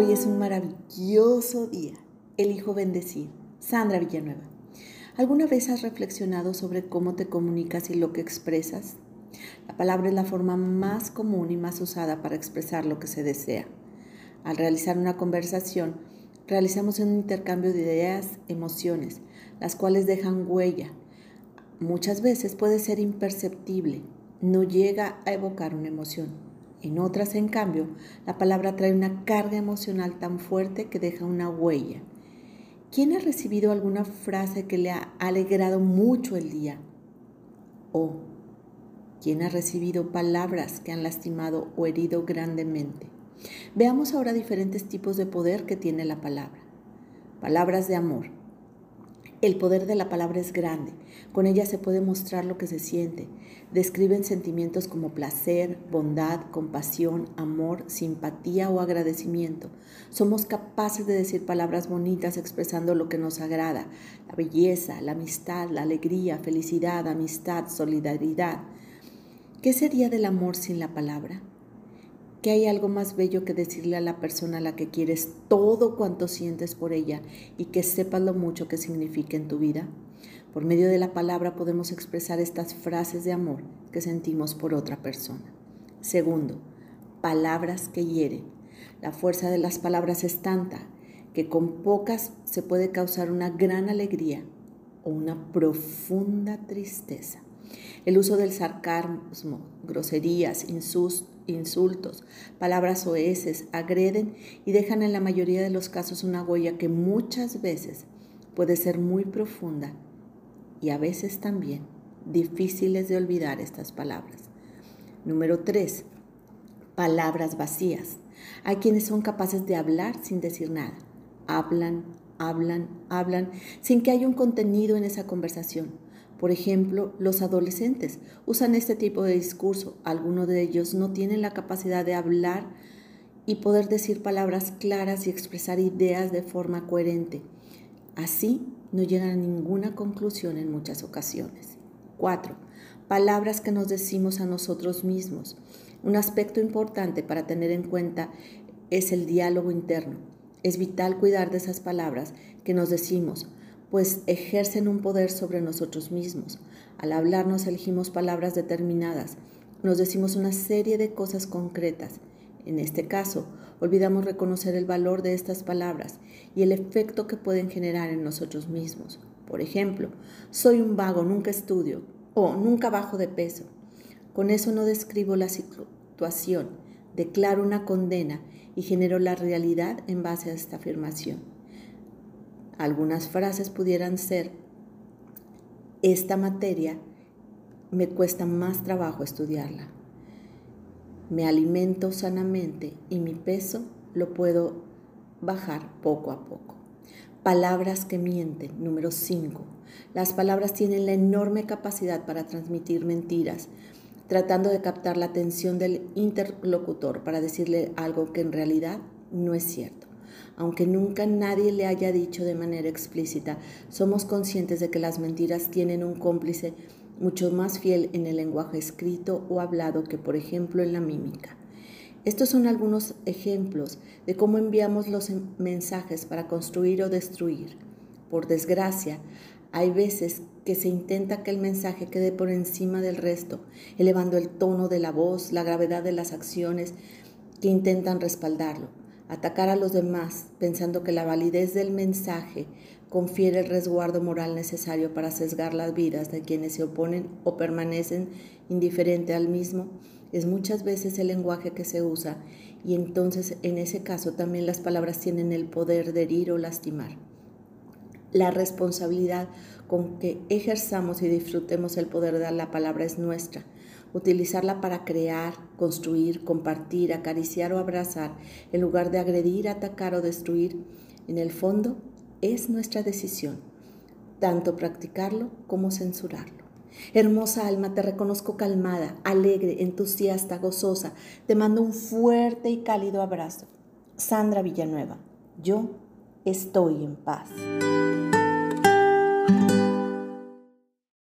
Hoy es un maravilloso día. Elijo bendecir. Sandra Villanueva. ¿Alguna vez has reflexionado sobre cómo te comunicas y lo que expresas? La palabra es la forma más común y más usada para expresar lo que se desea. Al realizar una conversación, realizamos un intercambio de ideas, emociones, las cuales dejan huella. Muchas veces puede ser imperceptible, no llega a evocar una emoción en otras, en cambio, la palabra trae una carga emocional tan fuerte que deja una huella. ¿Quién ha recibido alguna frase que le ha alegrado mucho el día? ¿O quién ha recibido palabras que han lastimado o herido grandemente? Veamos ahora diferentes tipos de poder que tiene la palabra. Palabras de amor. El poder de la palabra es grande. Con ella se puede mostrar lo que se siente. Describen sentimientos como placer, bondad, compasión, amor, simpatía o agradecimiento. Somos capaces de decir palabras bonitas expresando lo que nos agrada. La belleza, la amistad, la alegría, felicidad, amistad, solidaridad. ¿Qué sería del amor sin la palabra? Que hay algo más bello que decirle a la persona a la que quieres todo cuanto sientes por ella y que sepas lo mucho que significa en tu vida. Por medio de la palabra podemos expresar estas frases de amor que sentimos por otra persona. Segundo, palabras que hieren. La fuerza de las palabras es tanta que con pocas se puede causar una gran alegría o una profunda tristeza. El uso del sarcasmo, groserías, insultos, palabras oeces agreden y dejan en la mayoría de los casos una huella que muchas veces puede ser muy profunda y a veces también difíciles de olvidar estas palabras. Número 3. Palabras vacías. Hay quienes son capaces de hablar sin decir nada. Hablan, hablan, hablan, sin que haya un contenido en esa conversación por ejemplo, los adolescentes usan este tipo de discurso. Algunos de ellos no tienen la capacidad de hablar y poder decir palabras claras y expresar ideas de forma coherente. Así no llegan a ninguna conclusión en muchas ocasiones. 4. Palabras que nos decimos a nosotros mismos. Un aspecto importante para tener en cuenta es el diálogo interno. Es vital cuidar de esas palabras que nos decimos pues ejercen un poder sobre nosotros mismos. Al hablarnos elegimos palabras determinadas, nos decimos una serie de cosas concretas. En este caso, olvidamos reconocer el valor de estas palabras y el efecto que pueden generar en nosotros mismos. Por ejemplo, soy un vago, nunca estudio o nunca bajo de peso. Con eso no describo la situación, declaro una condena y genero la realidad en base a esta afirmación. Algunas frases pudieran ser, esta materia me cuesta más trabajo estudiarla. Me alimento sanamente y mi peso lo puedo bajar poco a poco. Palabras que mienten. Número 5. Las palabras tienen la enorme capacidad para transmitir mentiras, tratando de captar la atención del interlocutor para decirle algo que en realidad no es cierto aunque nunca nadie le haya dicho de manera explícita, somos conscientes de que las mentiras tienen un cómplice mucho más fiel en el lenguaje escrito o hablado que, por ejemplo, en la mímica. Estos son algunos ejemplos de cómo enviamos los mensajes para construir o destruir. Por desgracia, hay veces que se intenta que el mensaje quede por encima del resto, elevando el tono de la voz, la gravedad de las acciones que intentan respaldarlo atacar a los demás pensando que la validez del mensaje confiere el resguardo moral necesario para sesgar las vidas de quienes se oponen o permanecen indiferente al mismo, es muchas veces el lenguaje que se usa y entonces en ese caso también las palabras tienen el poder de herir o lastimar. La responsabilidad con que ejerzamos y disfrutemos el poder de la palabra es nuestra utilizarla para crear, construir, compartir, acariciar o abrazar, en lugar de agredir, atacar o destruir, en el fondo es nuestra decisión, tanto practicarlo como censurarlo. Hermosa alma, te reconozco calmada, alegre, entusiasta, gozosa. Te mando un fuerte y cálido abrazo. Sandra Villanueva, yo estoy en paz.